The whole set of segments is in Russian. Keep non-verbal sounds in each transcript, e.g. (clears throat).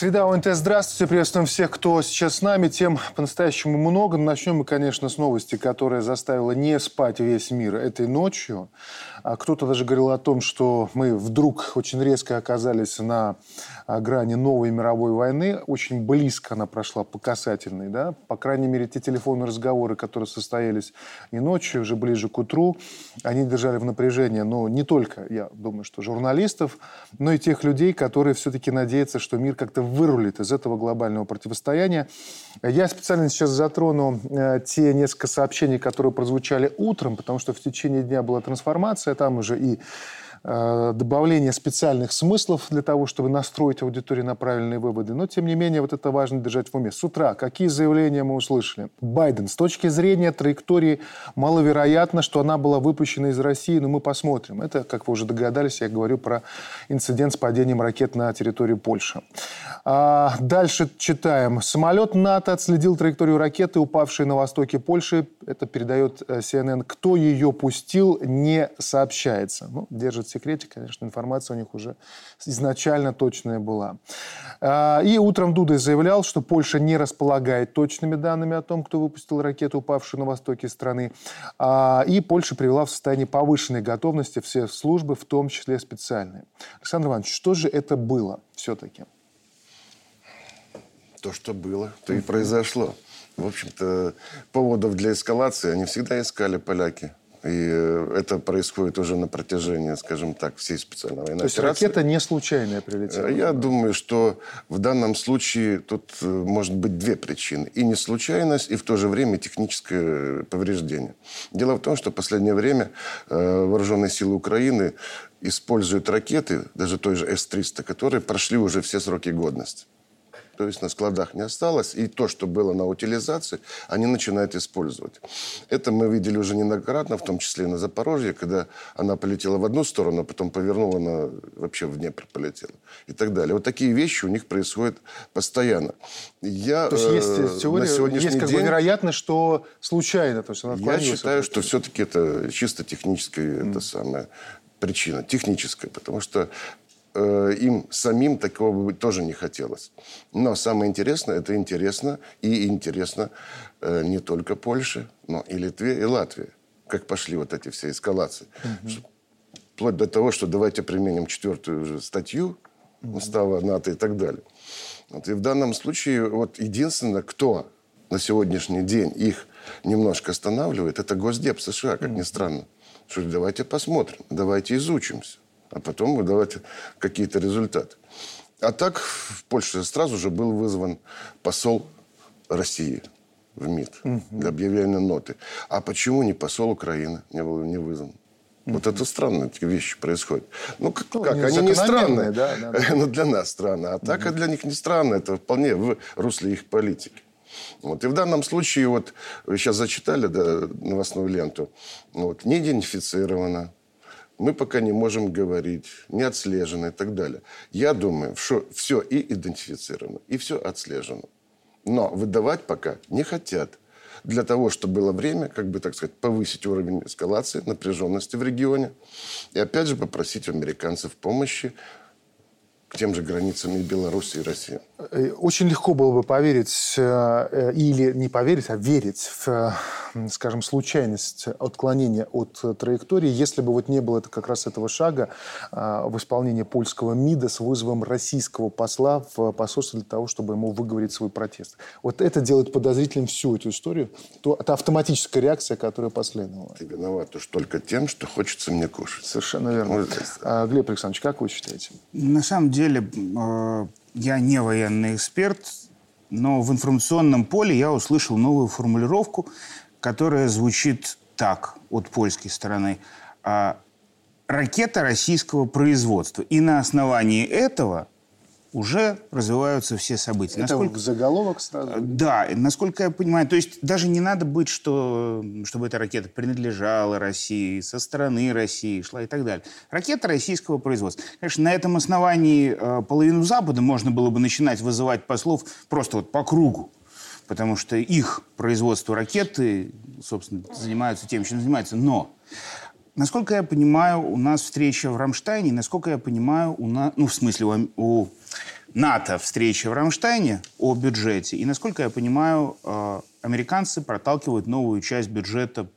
Среда ОНТ, здравствуйте. Приветствуем всех, кто сейчас с нами. Тем по-настоящему много. Начнем мы, конечно, с новости, которая заставила не спать весь мир этой ночью. А кто-то даже говорил о том, что мы вдруг очень резко оказались на а, грани новой мировой войны. Очень близко она прошла по касательной. Да? По крайней мере, те телефонные разговоры, которые состоялись не ночью, уже ближе к утру, они держали в напряжении. Но не только, я думаю, что журналистов, но и тех людей, которые все-таки надеются, что мир как-то вырулит из этого глобального противостояния. Я специально сейчас затрону э, те несколько сообщений, которые прозвучали утром, потому что в течение дня была трансформация там уже и добавление специальных смыслов для того, чтобы настроить аудиторию на правильные выводы. Но, тем не менее, вот это важно держать в уме. С утра какие заявления мы услышали? Байден. С точки зрения траектории маловероятно, что она была выпущена из России, но мы посмотрим. Это, как вы уже догадались, я говорю про инцидент с падением ракет на территорию Польши. А дальше читаем. Самолет НАТО отследил траекторию ракеты, упавшей на востоке Польши. Это передает э, CNN. Кто ее пустил, не сообщается. Ну, держит секрете, конечно, информация у них уже изначально точная была. А, и утром Дуда заявлял, что Польша не располагает точными данными о том, кто выпустил ракету, упавшую на востоке страны. А, и Польша привела в состояние повышенной готовности все службы, в том числе специальные. Александр Иванович, что же это было все-таки? То, что было, то и произошло. В общем-то, поводов для эскалации они всегда искали поляки. И э, это происходит уже на протяжении, скажем так, всей специальной военной То есть операции. ракета не случайная прилетела? Э, я думаю, что в данном случае тут э, может быть две причины. И не случайность, и в то же время техническое повреждение. Дело в том, что в последнее время вооруженные силы Украины используют ракеты, даже той же С-300, которые прошли уже все сроки годности то есть на складах не осталось, и то, что было на утилизации, они начинают использовать. Это мы видели уже неоднократно, в том числе и на Запорожье, когда она полетела в одну сторону, а потом повернула, она вообще в Днепр полетела и так далее. Вот такие вещи у них происходят постоянно. Я, то есть есть э, теория, на сегодняшний есть как день, бы вероятно, что случайно. То есть она я считаю, что все-таки это чисто техническая mm. это самая причина, техническая, потому что им самим такого бы тоже не хотелось. Но самое интересное, это интересно, и интересно э, не только Польше, но и Литве, и Латвии. Как пошли вот эти все эскалации. Угу. Вплоть до того, что давайте применим четвертую уже статью устава НАТО и так далее. Вот, и в данном случае вот единственное, кто на сегодняшний день их немножко останавливает, это Госдеп США, как ни странно. Что давайте посмотрим, давайте изучимся а потом выдавать какие-то результаты. А так в Польше сразу же был вызван посол России в МИД угу. для объявления ноты. А почему не посол Украины не был не вызван? Угу. Вот это странные такие вещи происходят. Ну, как, ну, как? они не странные. Да, да, да. (laughs) Но для нас странно. А угу. так, а для них не странно. Это вполне в русле их политики. Вот. И в данном случае, вот вы сейчас зачитали да, новостную ленту, вот, не идентифицировано, мы пока не можем говорить, не отслежено и так далее. Я думаю, что все и идентифицировано, и все отслежено. Но выдавать пока не хотят. Для того, чтобы было время, как бы, так сказать, повысить уровень эскалации, напряженности в регионе. И опять же попросить у американцев помощи к тем же границам и Беларуси, и России. Э, очень легко было бы поверить, э, э, или не поверить, а верить в, скажем, случайность отклонения от траектории, если бы вот не было это как раз этого шага в исполнении польского МИДа с вызовом российского посла в посольство для того, чтобы ему выговорить свой протест. Вот это делает подозрительным всю эту историю. То, это автоматическая реакция, которая последовала. Ты виноват уж только тем, что хочется мне кушать. Совершенно верно. А, Глеб Александрович, как вы считаете? На самом деле я не военный эксперт, но в информационном поле я услышал новую формулировку, которая звучит так от польской стороны. А, ракета российского производства. И на основании этого уже развиваются все события. Это насколько... заголовок сразу? Да, насколько я понимаю. То есть даже не надо быть, что, чтобы эта ракета принадлежала России, со стороны России шла и так далее. Ракета российского производства. Конечно, на этом основании э, половину Запада можно было бы начинать вызывать послов просто вот по кругу. Потому что их производство ракеты, собственно, занимаются тем, чем занимаются. Но насколько я понимаю, у нас встреча в Рамштайне, насколько я понимаю, у нас, ну, в смысле, у, у НАТО встреча в Рамштайне о бюджете. И, насколько я понимаю, э, американцы проталкивают новую часть бюджета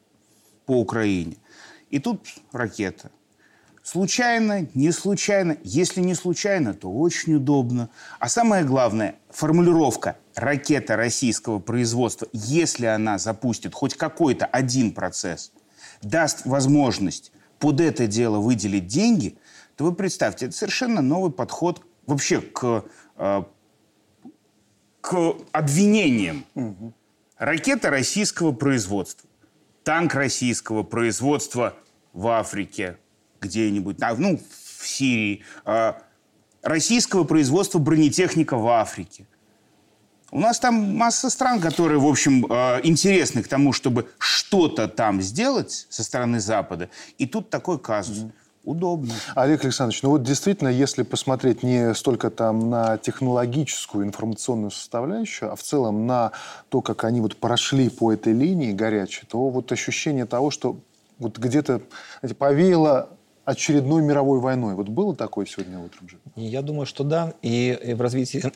по Украине. И тут ракета. Случайно, не случайно. Если не случайно, то очень удобно. А самое главное, формулировка «ракета российского производства», если она запустит хоть какой-то один процесс, даст возможность под это дело выделить деньги, то вы представьте, это совершенно новый подход вообще к, э, к обвинениям. Угу. Ракета российского производства, танк российского производства в Африке, где-нибудь, ну, в Сирии, а, российского производства бронетехника в Африке. У нас там масса стран, которые, в общем, а, интересны к тому, чтобы что-то там сделать со стороны Запада. И тут такой казус. Mm-hmm. Удобно. Олег Александрович, ну вот действительно, если посмотреть не столько там на технологическую информационную составляющую, а в целом на то, как они вот прошли по этой линии горячей, то вот ощущение того, что вот где-то повеяло очередной мировой войной. Вот было такое сегодня утром же? Я думаю, что да. И в развитии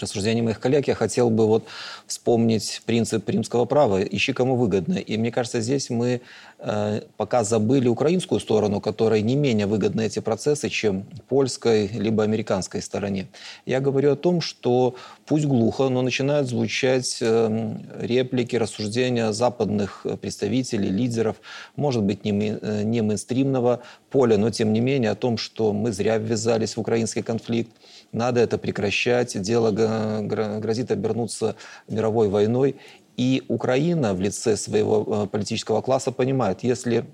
рассуждений моих коллег я хотел бы вот вспомнить принцип римского права «ищи кому выгодно». И мне кажется, здесь мы э, пока забыли украинскую сторону, которой не менее выгодны эти процессы, чем польской либо американской стороне. Я говорю о том, что пусть глухо, но начинают звучать э, реплики, рассуждения западных представителей, лидеров, может быть, не, э, не мейнстримного поля, но тем не менее о том, что мы зря ввязались в украинский конфликт, надо это прекращать, дело грозит обернуться мировой войной. И Украина в лице своего э, политического класса понимает, если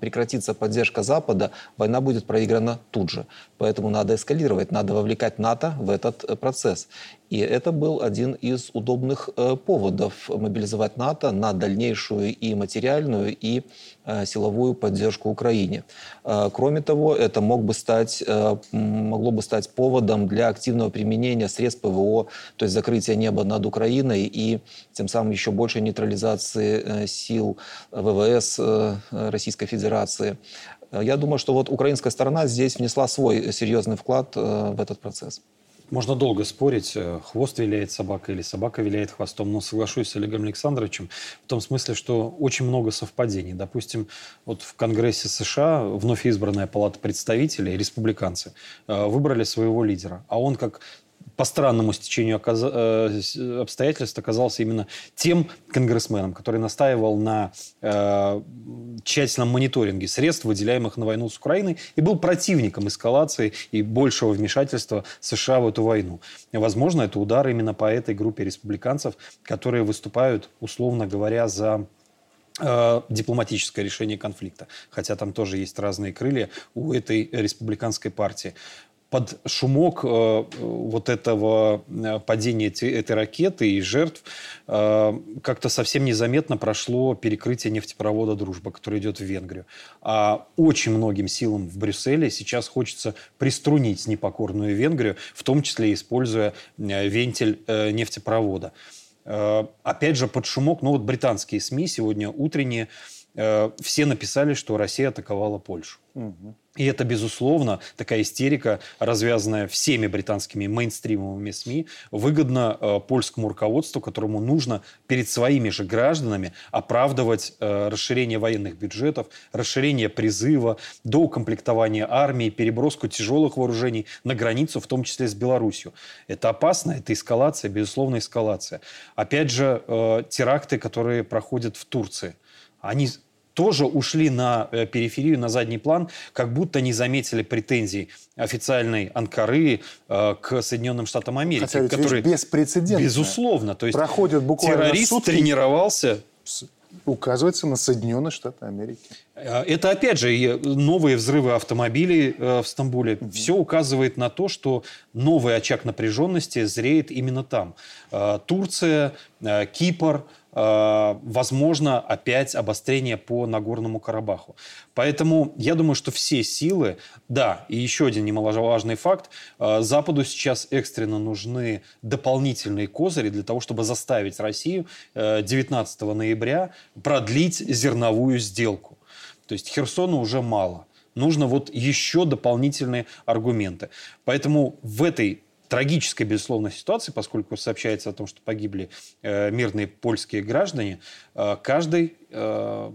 прекратится поддержка Запада, война будет проиграна тут же. Поэтому надо эскалировать, надо вовлекать НАТО в этот э, процесс. И это был один из удобных э, поводов мобилизовать НАТО на дальнейшую и материальную, и э, силовую поддержку Украине. Э, кроме того, это мог бы стать, могло бы стать поводом для активного применения средств ПВО, то есть закрытия неба над Украиной и тем самым еще большей нейтрализации сил ВВС Российской Федерации. Я думаю, что вот украинская сторона здесь внесла свой серьезный вклад в этот процесс. Можно долго спорить, э, хвост виляет собака или собака виляет хвостом, но соглашусь с Олегом Александровичем в том смысле, что очень много совпадений. Допустим, вот в Конгрессе США вновь избранная палата представителей, республиканцы, э, выбрали своего лидера, а он как по странному стечению э, обстоятельств оказался именно тем конгрессменом, который настаивал на э, тщательном мониторинге средств, выделяемых на войну с Украиной, и был противником эскалации и большего вмешательства США в эту войну. Возможно, это удар именно по этой группе республиканцев, которые выступают, условно говоря, за э, дипломатическое решение конфликта. Хотя там тоже есть разные крылья у этой республиканской партии под шумок э, вот этого э, падения этой ракеты и жертв э, как-то совсем незаметно прошло перекрытие нефтепровода «Дружба», который идет в Венгрию. А очень многим силам в Брюсселе сейчас хочется приструнить непокорную Венгрию, в том числе используя вентиль нефтепровода. Опять же, под шумок, ну вот британские СМИ сегодня утренние, все написали, что Россия атаковала Польшу. Угу. И это, безусловно, такая истерика, развязанная всеми британскими мейнстримовыми СМИ, выгодна э, польскому руководству, которому нужно перед своими же гражданами оправдывать э, расширение военных бюджетов, расширение призыва, доукомплектование армии, переброску тяжелых вооружений на границу, в том числе с Беларусью. Это опасно, это эскалация, безусловно, эскалация. Опять же, э, теракты, которые проходят в Турции. Они тоже ушли на э, периферию, на задний план, как будто не заметили претензий официальной Анкары э, к Соединенным Штатам Америки. Хотя которые беспрецедентно. Безусловно. То есть проходят буквально террорист сутки, тренировался указывается на Соединенные Штаты Америки. Э, это, опять же, новые взрывы автомобилей в Стамбуле. Угу. Все указывает на то, что новый очаг напряженности зреет именно там. Турция, Кипр, Э, возможно опять обострение по Нагорному Карабаху. Поэтому я думаю, что все силы, да, и еще один немаловажный факт, э, Западу сейчас экстренно нужны дополнительные козыри для того, чтобы заставить Россию 19 э, ноября продлить зерновую сделку. То есть Херсону уже мало. Нужно вот еще дополнительные аргументы. Поэтому в этой трагической, безусловно, ситуации, поскольку сообщается о том, что погибли э, мирные польские граждане, э, каждый э,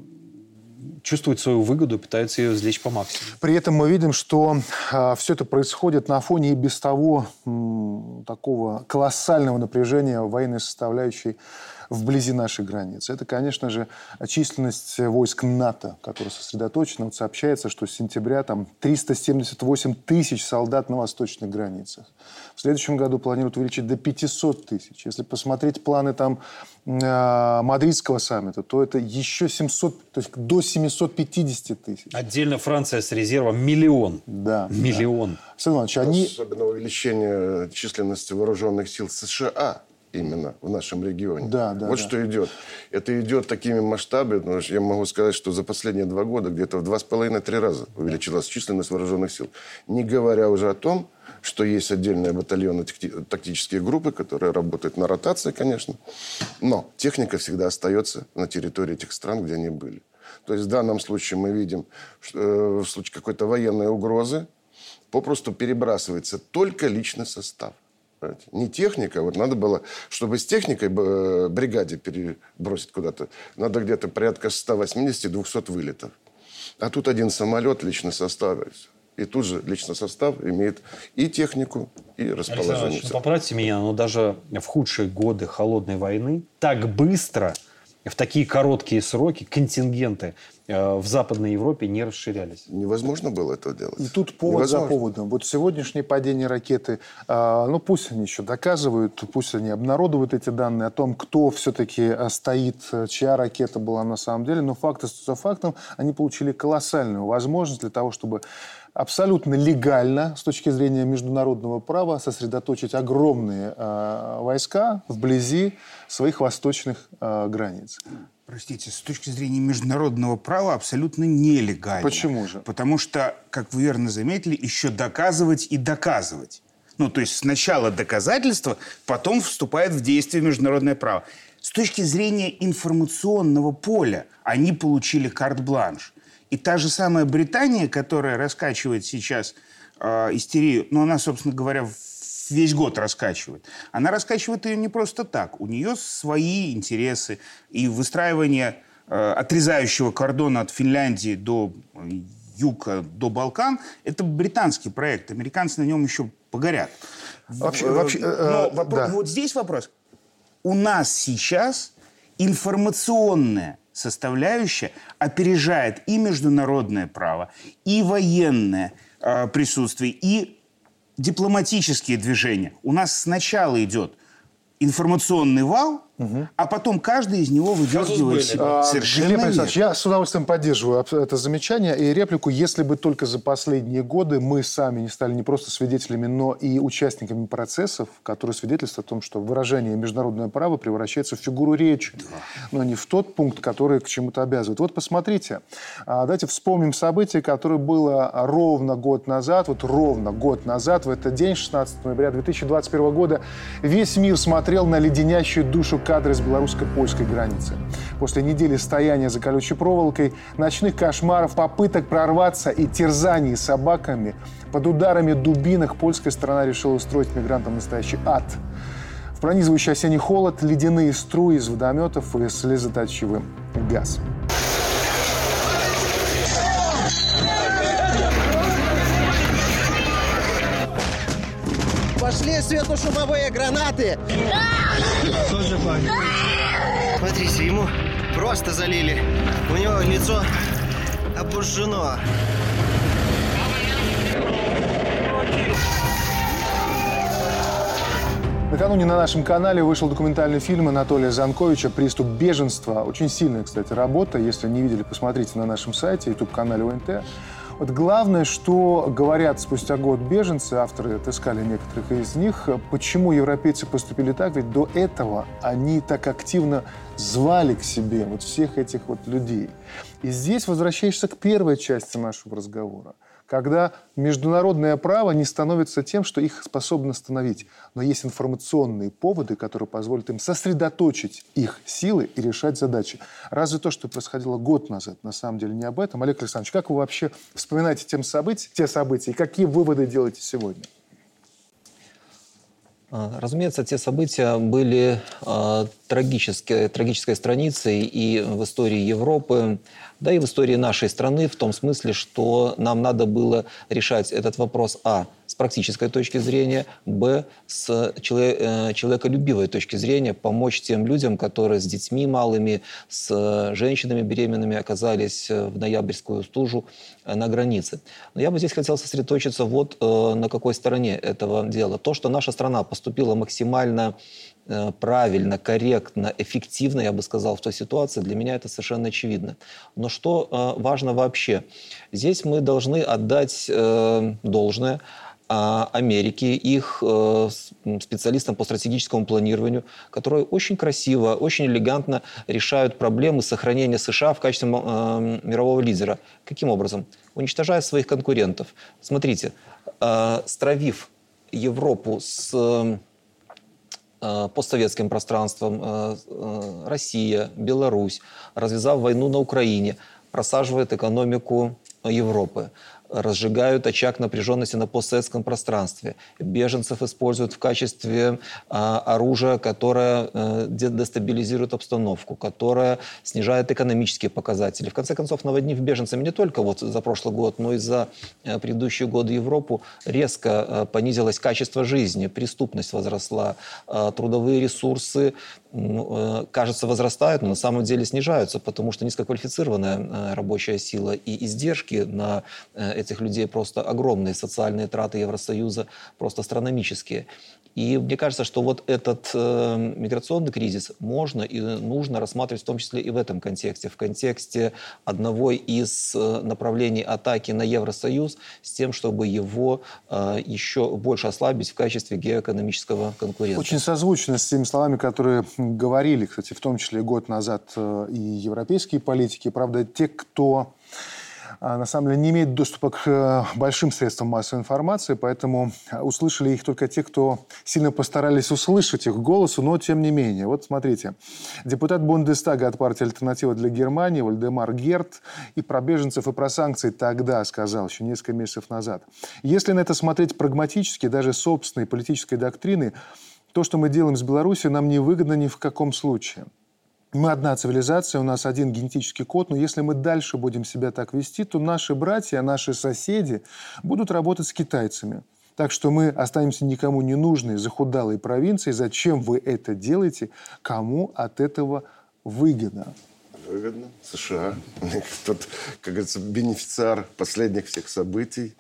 чувствует свою выгоду, пытается ее извлечь по максимуму. При этом мы видим, что э, все это происходит на фоне и без того м, такого колоссального напряжения военной составляющей вблизи нашей границы. Это, конечно же, численность войск НАТО, которая сосредоточена. Вот сообщается, что с сентября там 378 тысяч солдат на восточных границах. В следующем году планируют увеличить до 500 тысяч. Если посмотреть планы там э, мадридского саммита, то это еще 700, то есть до 750 тысяч. Отдельно Франция с резервом миллион. Да. Миллион. Александр Иванович, они... Особенно увеличение численности вооруженных сил США именно в нашем регионе. Да, да, вот да. что идет. Это идет такими масштабами, потому что я могу сказать, что за последние два года где-то в два с половиной-три раза увеличилась численность вооруженных сил. Не говоря уже о том, что есть отдельные батальоны, такти- тактические группы, которые работают на ротации, конечно. Но техника всегда остается на территории этих стран, где они были. То есть в данном случае мы видим, что э, в случае какой-то военной угрозы попросту перебрасывается только личный состав. Понимаете? Не техника. Вот надо было, чтобы с техникой э, бригаде перебросить куда-то, надо где-то порядка 180-200 вылетов. А тут один самолет, личный состав. и тут же личный состав имеет и технику, и Александр расположение. Иванович, ну, поправьте меня, но даже в худшие годы холодной войны так быстро, в такие короткие сроки контингенты э, в Западной Европе не расширялись. Невозможно было этого делать. И тут повод за Невозможно. поводом. Вот сегодняшнее падение ракеты, а, ну пусть они еще доказывают, пусть они обнародуют эти данные о том, кто все-таки а, стоит, а, чья ракета была на самом деле, но факт остается фактом, они получили колоссальную возможность для того, чтобы абсолютно легально, с точки зрения международного права, сосредоточить огромные а, войска вблизи своих восточных а, границ. Простите, с точки зрения международного права абсолютно нелегально. Почему же? Потому что, как вы верно заметили, еще доказывать и доказывать. Ну, то есть сначала доказательство, потом вступает в действие международное право. С точки зрения информационного поля они получили карт-бланш. И та же самая Британия, которая раскачивает сейчас э, истерию, ну, она, собственно говоря, весь год раскачивает. Она раскачивает ее не просто так. У нее свои интересы. И выстраивание э, отрезающего кордона от Финляндии до э, юга, до Балкан, это британский проект. Американцы на нем еще погорят. Вообще- Э, вообще, э, но э, вопро- да. вот здесь вопрос. У нас сейчас информационная составляющая опережает и международное право, и военное э, присутствие, и дипломатические движения. У нас сначала идет информационный вал, а потом каждый из него выдергивает себе. А, Совершенно Глеб. Александрович, я с удовольствием поддерживаю это замечание и реплику. Если бы только за последние годы мы сами не стали не просто свидетелями, но и участниками процессов, которые свидетельствуют о том, что выражение международного права превращается в фигуру речи, но не в тот пункт, который к чему-то обязывает. Вот посмотрите, а, давайте вспомним событие, которое было ровно год назад, вот ровно год назад, в этот день, 16 ноября 2021 года, весь мир смотрел на леденящую душу кадры с белорусско-польской границы. После недели стояния за колючей проволокой, ночных кошмаров, попыток прорваться и терзаний собаками, под ударами дубинок польская сторона решила устроить мигрантам настоящий ад. В пронизывающий осенний холод, ледяные струи из водометов и слезоточивый газ. Пошли светошумовые гранаты! Смотрите, ему просто залили. У него лицо обожжено. Накануне на нашем канале вышел документальный фильм Анатолия Занковича «Приступ беженства». Очень сильная, кстати, работа. Если не видели, посмотрите на нашем сайте, YouTube-канале ОНТ. Вот главное, что говорят спустя год беженцы, авторы отыскали некоторых из них, почему европейцы поступили так, ведь до этого они так активно звали к себе вот всех этих вот людей. И здесь возвращаешься к первой части нашего разговора. Когда международное право не становится тем, что их способно остановить. Но есть информационные поводы, которые позволят им сосредоточить их силы и решать задачи. Разве то, что происходило год назад, на самом деле не об этом? Олег Александрович, как вы вообще вспоминаете тем события, те события и какие выводы делаете сегодня? А, разумеется, те события были э, трагической, трагической страницей и в истории Европы, да и в истории нашей страны, в том смысле, что нам надо было решать этот вопрос, а, с практической точки зрения, б, с человек, э, человеколюбивой точки зрения, помочь тем людям, которые с детьми малыми, с женщинами беременными оказались в ноябрьскую стужу э, на границе. Но я бы здесь хотел сосредоточиться вот э, на какой стороне этого дела. То, что наша страна поступила максимально Э, правильно, корректно, эффективно, я бы сказал, в той ситуации, для меня это совершенно очевидно. Но что э, важно вообще? Здесь мы должны отдать э, должное а, Америки, их специалистам по стратегическому планированию, которые очень красиво, очень элегантно решают проблемы сохранения США в качестве мирового лидера. Каким образом? Уничтожая своих конкурентов. Смотрите, стравив Европу с Э, постсоветским пространством, э, э, Россия, Беларусь, развязав войну на Украине, просаживает экономику Европы разжигают очаг напряженности на постсоветском пространстве. Беженцев используют в качестве а, оружия, которое а, дестабилизирует обстановку, которое снижает экономические показатели. В конце концов, наводнив беженцами не только вот за прошлый год, но и за а, предыдущие годы Европу, резко а, понизилось качество жизни, преступность возросла, а, трудовые ресурсы кажется, возрастают, но на самом деле снижаются, потому что низкоквалифицированная рабочая сила и издержки на этих людей просто огромные. Социальные траты Евросоюза просто астрономические. И мне кажется, что вот этот э, миграционный кризис можно и нужно рассматривать в том числе и в этом контексте, в контексте одного из э, направлений атаки на Евросоюз с тем, чтобы его э, еще больше ослабить в качестве геоэкономического конкурента. Очень созвучно с теми словами, которые говорили, кстати, в том числе год назад э, и европейские политики. Правда, те, кто а, на самом деле не имеет доступа к э, большим средствам массовой информации, поэтому э, услышали их только те, кто сильно постарались услышать их голосу, но тем не менее. Вот смотрите, депутат Бундестага от партии «Альтернатива для Германии» Вальдемар Герт и про беженцев, и про санкции тогда сказал, еще несколько месяцев назад. Если на это смотреть прагматически, даже собственной политической доктрины, то, что мы делаем с Беларусью, нам не выгодно ни в каком случае – мы одна цивилизация, у нас один генетический код, но если мы дальше будем себя так вести, то наши братья, наши соседи будут работать с китайцами. Так что мы останемся никому не нужной захудалой провинцией. Зачем вы это делаете? Кому от этого выгодно? Выгодно. США. (laughs) Тот, как говорится, бенефициар последних всех событий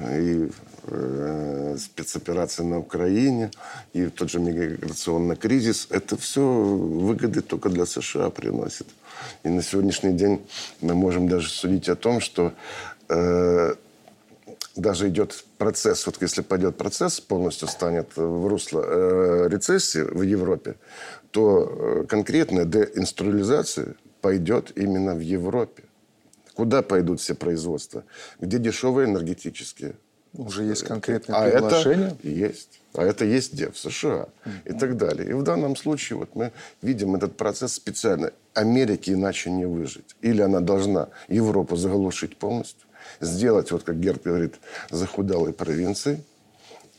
и э, спецоперация на Украине, и тот же миграционный кризис, это все выгоды только для США приносит. И на сегодняшний день мы можем даже судить о том, что э, даже идет процесс, вот если пойдет процесс, полностью станет в русло э, рецессии в Европе, то э, конкретная деинструализация пойдет именно в Европе. Куда пойдут все производства? Где дешевые энергетические? Уже есть конкретные а приглашения? Это есть. А это есть где? В США и так далее. И в данном случае вот мы видим этот процесс специально. Америке иначе не выжить. Или она должна Европу заглушить полностью, сделать, вот как Герд говорит, захудалой провинцией,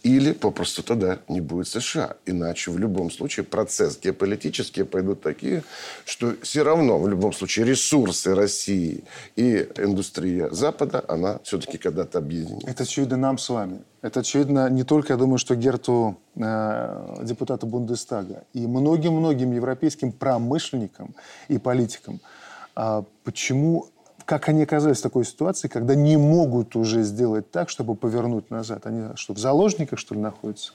или попросту тогда не будет США. Иначе в любом случае процесс геополитические пойдут такие, что все равно в любом случае ресурсы России и индустрия Запада, она все-таки когда-то объединится. Это очевидно нам с вами. Это очевидно не только, я думаю, что Герту, э, депутата Бундестага, и многим-многим европейским промышленникам и политикам. А почему как они оказались в такой ситуации, когда не могут уже сделать так, чтобы повернуть назад? Они что, в заложниках, что ли, находятся?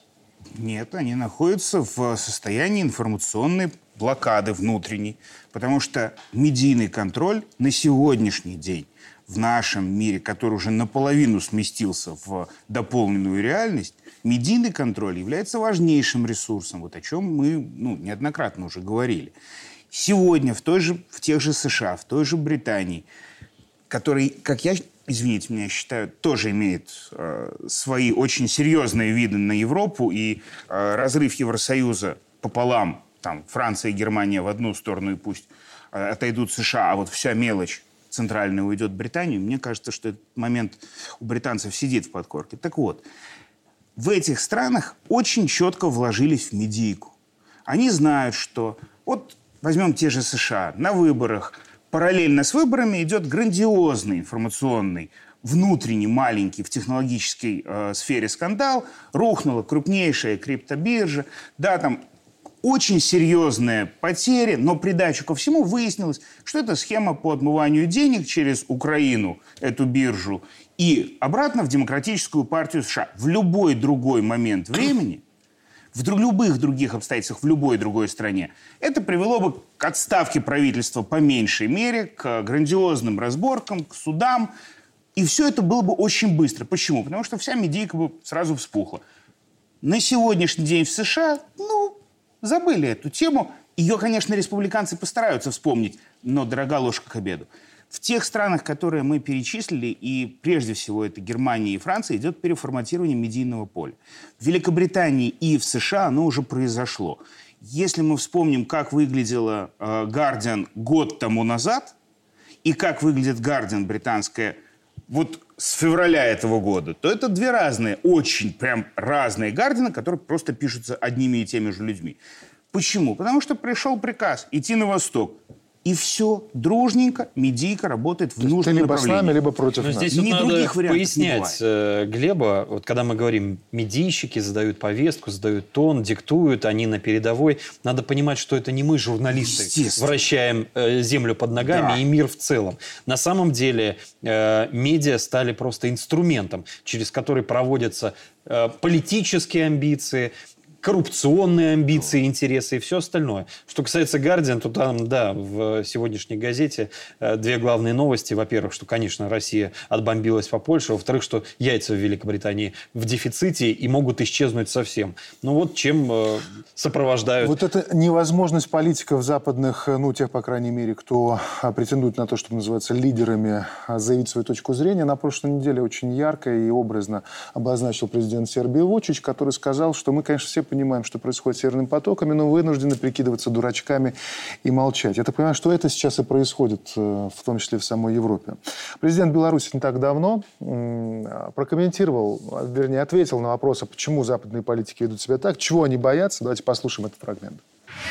Нет, они находятся в состоянии информационной блокады внутренней, потому что медийный контроль на сегодняшний день в нашем мире, который уже наполовину сместился в дополненную реальность, медийный контроль является важнейшим ресурсом, вот о чем мы ну, неоднократно уже говорили. Сегодня в, той же, в тех же США, в той же Британии – который, как я извините меня, считаю, тоже имеет э, свои очень серьезные виды на Европу, и э, разрыв Евросоюза пополам, там, Франция и Германия в одну сторону, и пусть э, отойдут США, а вот вся мелочь центральная уйдет в Британию, мне кажется, что этот момент у британцев сидит в подкорке. Так вот, в этих странах очень четко вложились в медийку. Они знают, что вот возьмем те же США, на выборах – параллельно с выборами идет грандиозный информационный внутренний, маленький в технологической э, сфере скандал. Рухнула крупнейшая криптобиржа. Да, там очень серьезные потери, но придачу ко всему выяснилось, что это схема по отмыванию денег через Украину, эту биржу, и обратно в Демократическую партию США. В любой другой момент времени – в любых других обстоятельствах в любой другой стране, это привело бы к отставке правительства по меньшей мере, к грандиозным разборкам, к судам. И все это было бы очень быстро. Почему? Потому что вся медийка бы сразу вспухла. На сегодняшний день в США, ну, забыли эту тему. Ее, конечно, республиканцы постараются вспомнить, но дорога ложка к обеду. В тех странах, которые мы перечислили, и прежде всего это Германия и Франция, идет переформатирование медийного поля. В Великобритании и в США оно уже произошло. Если мы вспомним, как выглядела э, Guardian год тому назад, и как выглядит Guardian британская вот с февраля этого года, то это две разные, очень прям разные Гардины, которые просто пишутся одними и теми же людьми. Почему? Потому что пришел приказ идти на восток. И все дружненько, медийка работает в нужном либо направлении. с нами, либо против Но нас. здесь Ни вот надо других вариантов не пояснять бывает. э, Глеба, вот когда мы говорим, медийщики задают повестку, задают тон, диктуют, они на передовой. Надо понимать, что это не мы, журналисты, вращаем э, землю под ногами Да. и мир в целом. На самом деле э, медиа стали просто инструментом, через который проводятся э, политические амбиции, коррупционные амбиции, интересы и все остальное. Что касается Guardian, то там, да, в сегодняшней газете э, две главные новости. Во-первых, что, конечно, Россия отбомбилась по Польше. Во-вторых, что яйца в Великобритании в дефиците и могут исчезнуть совсем. Ну вот чем э, сопровождают Вот эта невозможность политиков западных, э, ну, тех, по крайней мере, кто а, претендует на то, что называется лидерами, а, заявить свою точку зрения, на прошлой неделе очень ярко и образно обозначил президент Сербии Вучич, который сказал, что мы, конечно, все понимаем, что происходит с северными потоками, но вынуждены прикидываться дурачками и молчать. Я так понимаю, что это сейчас и происходит, э, в том числе в самой Европе. Президент Беларуси не так давно а, прокомментировал, а, вернее, ответил на вопрос, а почему западные политики ведут себя так, чего они боятся. Давайте послушаем этот фрагмент.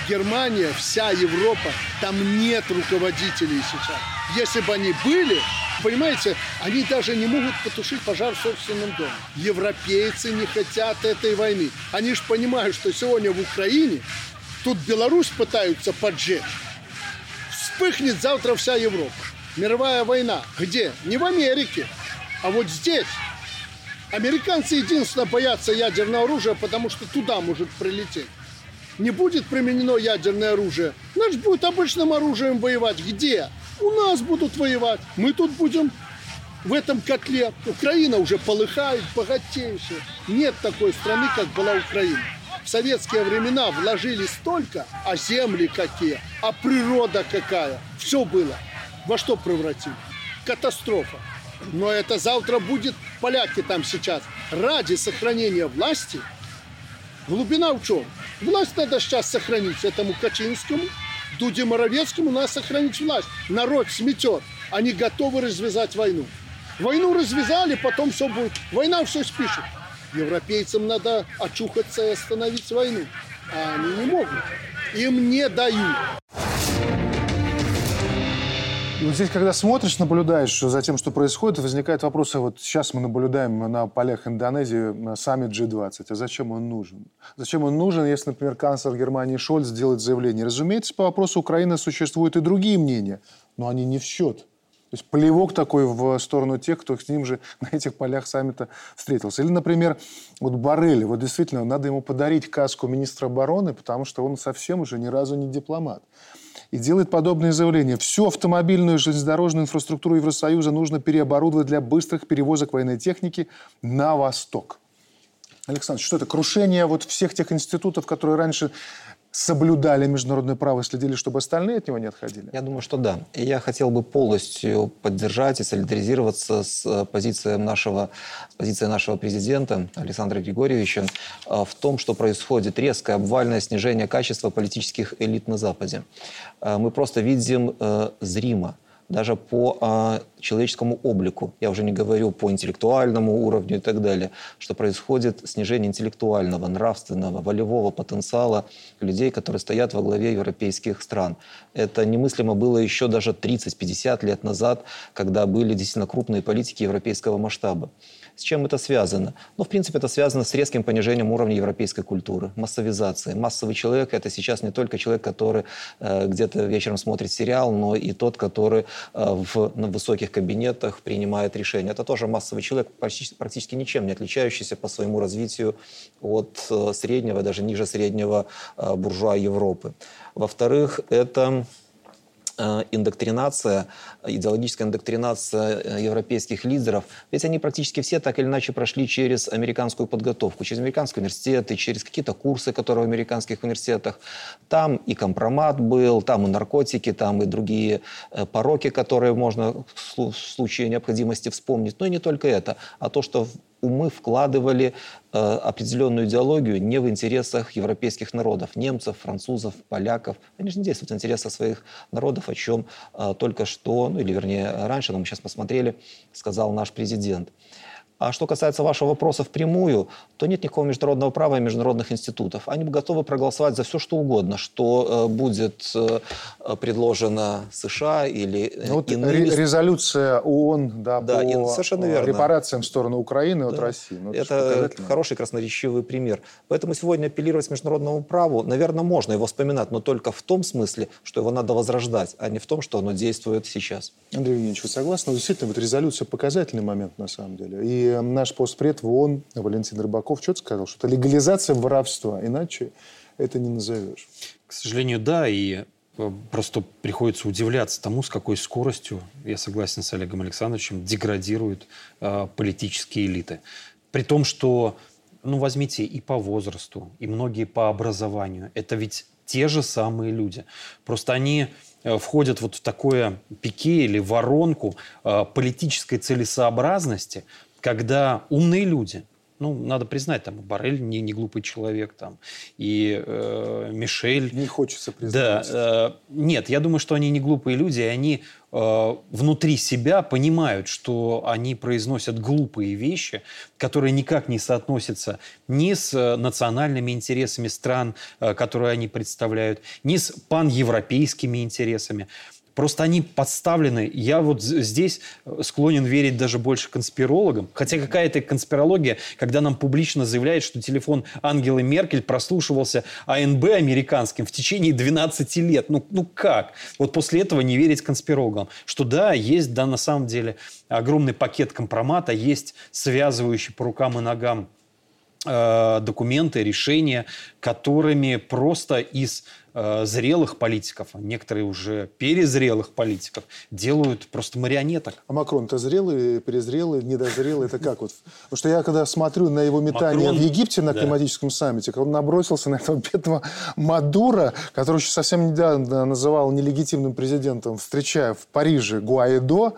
Германия, вся Европа, там нет руководителей сейчас. Если бы они были, понимаете, они даже не могут потушить пожар в собственном доме. Европейцы не хотят этой войны. Они же понимают, что сегодня в Украине тут Беларусь пытаются поджечь. Вспыхнет завтра вся Европа. Мировая война. Где? Не в Америке, а вот здесь. Американцы единственно боятся ядерного оружия, потому что туда может прилететь не будет применено ядерное оружие, значит, будет обычным оружием воевать. Где? У нас будут воевать. Мы тут будем в этом котле. Украина уже полыхает, богатейшая. Нет такой страны, как была Украина. В советские времена вложили столько, а земли какие, а природа какая. Все было. Во что превратили? Катастрофа. Но это завтра будет, поляки там сейчас, ради сохранения власти – Глубина в чем? Власть надо сейчас сохранить этому Качинскому, Дуде Моровецкому, надо сохранить власть. Народ сметет. Они готовы развязать войну. Войну развязали, потом все будет. Война все спишет. Европейцам надо очухаться и остановить войну. А они не могут. Им не дают. И вот здесь, когда смотришь, наблюдаешь за тем, что происходит, возникает вопрос, а вот сейчас мы наблюдаем на полях Индонезии саммит G20, а зачем он нужен? Зачем он нужен, если, например, канцлер Германии Шольц делает заявление? Разумеется, по вопросу Украины существуют и другие мнения, но они не в счет. То есть плевок такой в сторону тех, кто с ним же на этих полях саммита встретился. Или, например, вот Барелли. Вот действительно, надо ему подарить каску министра обороны, потому что он совсем уже ни разу не дипломат и делает подобные заявления. Всю автомобильную и железнодорожную инфраструктуру Евросоюза нужно переоборудовать для быстрых перевозок военной техники на восток. Александр, что это? Крушение вот всех тех институтов, которые раньше соблюдали международное право и следили, чтобы остальные от него не отходили? Я думаю, что да. И я хотел бы полностью поддержать и солидаризироваться с э, позицией нашего, с позицией нашего президента Александра Григорьевича э, в том, что происходит резкое обвальное снижение качества политических элит на Западе. Э, мы просто видим зримо – даже по э, человеческому облику. Я уже не говорю по интеллектуальному уровню и так далее, что происходит снижение интеллектуального, нравственного, волевого потенциала людей, которые стоят во главе европейских стран. Это немыслимо было еще даже 30-50 лет назад, когда были действительно крупные политики европейского масштаба. С чем это связано? Ну, в принципе, это связано с резким понижением уровня европейской культуры, массовизацией. Массовый человек – это сейчас не только человек, который э, где-то вечером смотрит сериал, но и тот, который э, в, на высоких кабинетах принимает решения. Это тоже массовый человек, практически, практически ничем не отличающийся по своему развитию от э, среднего, даже ниже среднего э, буржуа Европы. Во-вторых, это индоктринация, идеологическая индоктринация э, европейских лидеров, ведь они практически все так или иначе прошли через американскую подготовку, через американские университеты, через какие-то курсы, которые в американских университетах. Там и компромат был, там и наркотики, там и другие э, пороки, которые можно в случае необходимости вспомнить. Но и не только это, а то, что умы вкладывали э, определенную идеологию не в интересах европейских народов, немцев, французов, поляков. Они же не действуют в интересах своих народов, о чем э, только что, ну или вернее раньше, но мы сейчас посмотрели, сказал наш президент. А что касается вашего вопроса впрямую, то нет никакого международного права и международных институтов. Они готовы проголосовать за все, что угодно, что э, будет э, предложено США или э, ну, вот иными... Резолюция ООН да, да, по совершенно верно. репарациям в сторону Украины да. от России. Ну, это это хороший красноречивый пример. Поэтому сегодня апеллировать международному праву, наверное, можно его вспоминать, но только в том смысле, что его надо возрождать, а не в том, что оно действует сейчас. Андрей Евгеньевич, вы согласны? Действительно, вот резолюция показательный момент на самом деле. И наш постпред в ООН Валентин Рыбаков четко сказал, что это легализация воровства, иначе это не назовешь. К сожалению, да, и э, просто приходится удивляться тому, с какой скоростью, я согласен с Олегом Александровичем, деградируют э, политические элиты. При том, что, ну, возьмите и по возрасту, и многие по образованию. Это ведь те же самые люди. Просто они э, входят вот в такое пике или воронку э, политической целесообразности, когда умные люди, ну, надо признать, там, Барель не, не глупый человек, там, и э, Мишель... Не хочется признать. Да, э, нет, я думаю, что они не глупые люди, и они э, внутри себя понимают, что они произносят глупые вещи, которые никак не соотносятся ни с э, национальными интересами стран, э, которые они представляют, ни с паневропейскими интересами. Просто они подставлены. Я вот здесь склонен верить даже больше конспирологам. Хотя какая-то конспирология, когда нам публично заявляют, что телефон Ангелы Меркель прослушивался АНБ американским в течение 12 лет. Ну, ну как? Вот после этого не верить конспирологам. Что да, есть, да, на самом деле огромный пакет компромата, есть связывающий по рукам и ногам э, документы, решения, которыми просто из Э, зрелых политиков, а некоторые уже перезрелых политиков делают просто марионеток. А Макрон-то зрелый, перезрелый, недозрелый, это как вот? Потому что я когда смотрю на его метание Макрон, в Египте на да. климатическом саммите, он набросился на этого бедного Мадура, который еще совсем недавно называл нелегитимным президентом, встречая в Париже Гуайдо,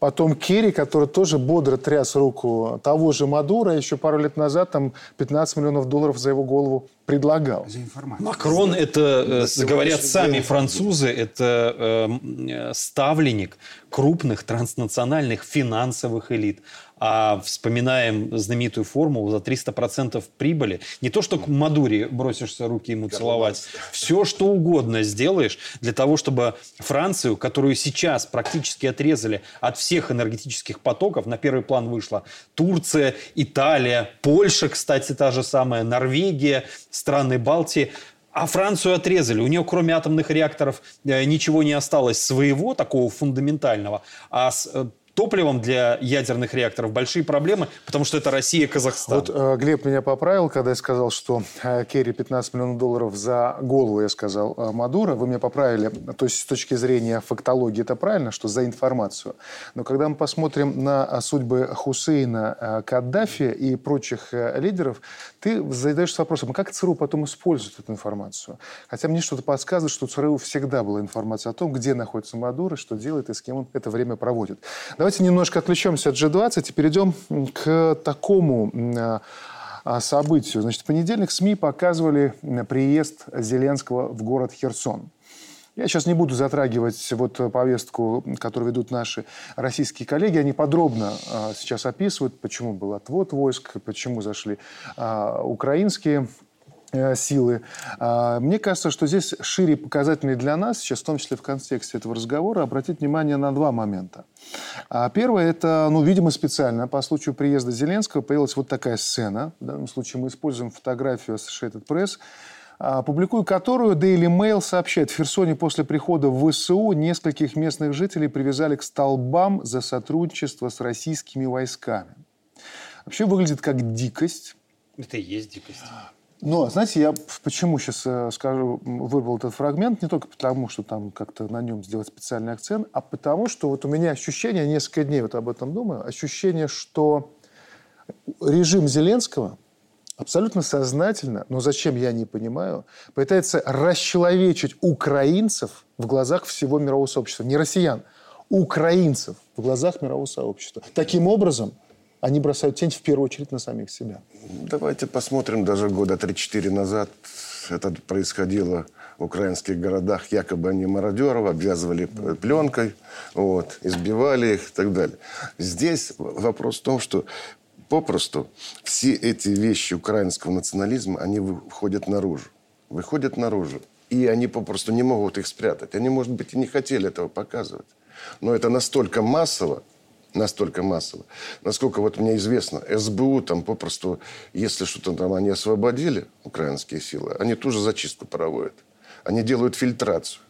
Потом Керри, который тоже бодро тряс руку того же Мадура, еще пару лет назад там 15 миллионов долларов за его голову предлагал. За информацию. Макрон, это, э, говорят сами французы, это э, ставленник крупных транснациональных финансовых элит а вспоминаем знаменитую формулу за 300% прибыли. Не то, что к Мадуре бросишься руки ему целовать. Все, что угодно сделаешь для того, чтобы Францию, которую сейчас практически отрезали от всех энергетических потоков, на первый план вышла Турция, Италия, Польша, кстати, та же самая, Норвегия, страны Балтии – а Францию отрезали. У нее, кроме атомных реакторов, э, ничего не осталось своего, такого фундаментального. А с э, топливом для ядерных реакторов большие проблемы, потому что это Россия, Казахстан. Вот э, Глеб меня поправил, когда я сказал, что э, Керри 15 миллионов долларов за голову, я сказал, э, Мадуро. Вы меня поправили. То есть с точки зрения фактологии это правильно, что за информацию. Но когда мы посмотрим на э, судьбы Хусейна, э, Каддафи и прочих э, лидеров, ты задаешься вопросом, а как ЦРУ потом использует эту информацию? Хотя мне что-то подсказывает, что у ЦРУ всегда была информация о том, где находится Мадуро, что делает и с кем он это время проводит. Давайте немножко отвлечемся от G20 и перейдем к такому а, а, событию. Значит, в понедельник СМИ показывали приезд Зеленского в город Херсон. Я сейчас не буду затрагивать вот повестку, которую ведут наши российские коллеги. Они подробно а, сейчас описывают, почему был отвод войск, почему зашли а, украинские э, силы. Мне кажется, что здесь шире показательный для нас, сейчас в том числе в контексте этого разговора, обратить внимание на два момента. Первое, это, ну, видимо, специально по случаю приезда Зеленского появилась вот такая сцена. В данном случае мы используем фотографию Associated Press, публикую которую Daily Mail сообщает, в Херсоне после прихода в ВСУ нескольких местных жителей привязали к столбам за сотрудничество с российскими войсками. Вообще выглядит как дикость. Это и есть дикость. Но, знаете, я почему сейчас э, скажу, м, выбрал этот фрагмент, не только потому, что там как-то на нем сделать специальный акцент, а потому, что вот у меня ощущение, несколько дней вот об этом думаю, ощущение, что режим Зеленского абсолютно сознательно, но зачем, я не понимаю, пытается расчеловечить украинцев в глазах всего мирового сообщества. Не россиян, украинцев в глазах мирового сообщества. Таким образом, они бросают тень в первую очередь на самих себя. Давайте посмотрим даже года 3-4 назад. Это происходило в украинских городах. Якобы они мародеров обвязывали пленкой, вот, избивали их и так далее. Здесь вопрос в том, что попросту все эти вещи украинского национализма, они выходят наружу. Выходят наружу. И они попросту не могут их спрятать. Они, может быть, и не хотели этого показывать. Но это настолько массово, настолько массово. Насколько вот мне известно, СБУ там попросту, если что-то там они освободили, украинские силы, они тоже зачистку проводят. Они делают фильтрацию.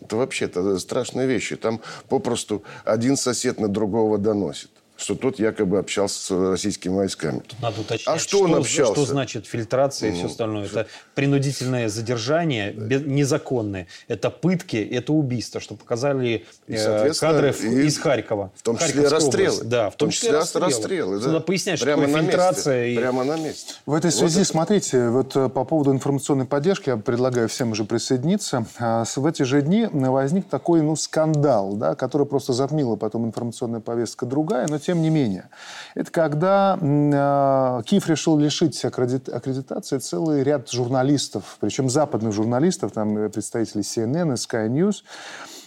Это вообще это страшные вещи. Там попросту один сосед на другого доносит, что тот якобы общался с российскими войсками. Надо уточнить, А что он общался? Что значит фильтрация и все Ну, остальное? Это принудительное задержание, незаконное. Это пытки, это убийство, что показали И, э, кадры и из Харькова. В том числе Харьковской расстрелы. области. Да, в том, числе расстрелы. расстрелы. да. Надо пояснять, что Прямо такое на фильтрация. месте. и- Прямо на месте. В этой связи, смотрите, вот э, по поводу информационной поддержки, я предлагаю всем уже присоединиться. А, В эти же дни возник такой, ну, скандал, да, который просто затмила потом информационная повестка другая, но тем не менее. Это когда а, Киев решил лишить аккредит- аккредитации целый ряд журналистов, причем западных журналистов, там э, представители CNN и Sky News,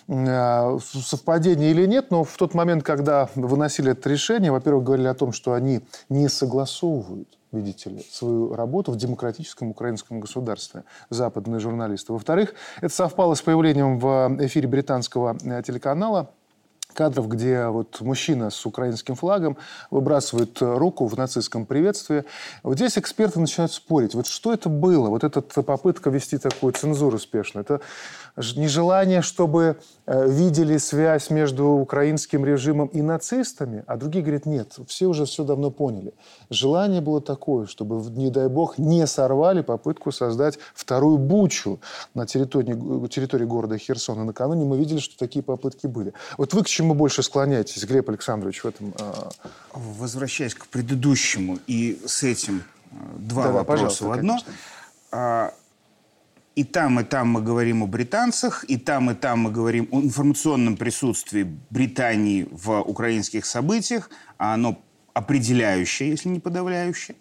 Э, совпадение или нет, но в тот момент, когда выносили это решение, во-первых, говорили о том, что они не согласовывают видите ли, свою работу в демократическом украинском государстве, западные журналисты. Во-вторых, это совпало с появлением в эфире британского э, телеканала кадров, где вот мужчина с украинским флагом выбрасывает руку в нацистском приветствии. Вот здесь эксперты начинают спорить. Вот что это было? Вот эта попытка вести такую цензуру успешно. Это нежелание, чтобы э, видели связь между украинским режимом и нацистами, а другие говорят, нет, все уже все давно поняли. Желание было такое, чтобы, не дай бог, не сорвали попытку создать вторую бучу на территории, территории города Херсона. Накануне мы видели, что такие попытки были. Вот вы к чему больше склоняетесь, Глеб Александрович, в этом? а, Возвращаясь к предыдущему и с этим э, два Да-да, вопроса в одно. конечно. А, И там, и там мы говорим о британцах, и там, и там мы говорим о информационном присутствии Британии в украинских событиях, а оно определяющее, если не подавляющее.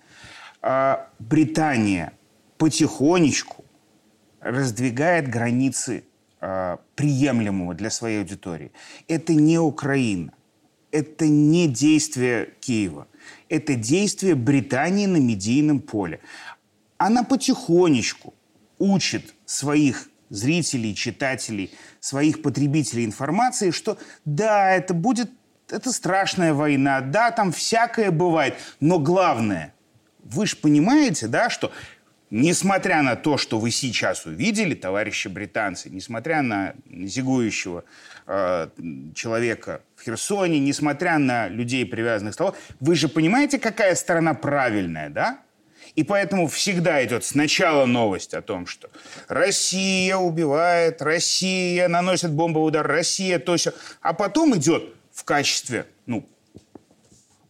А Британия потихонечку раздвигает границы а, приемлемого для своей аудитории. Это не Украина. Это не действие Киева. Это действие Британии на медийном поле. Она потихонечку учит своих зрителей, читателей, своих потребителей информации, что да, это будет, это страшная война, да, там всякое бывает, но главное, вы же понимаете, да, что несмотря на то, что вы сейчас увидели, товарищи британцы, несмотря на зигующего э, человека в Херсоне, несмотря на людей, привязанных к столу, вы же понимаете, какая сторона правильная, да? И поэтому всегда идет сначала новость о том, что Россия убивает, Россия наносит бомбовый удар, Россия то все. А потом идет в качестве, ну,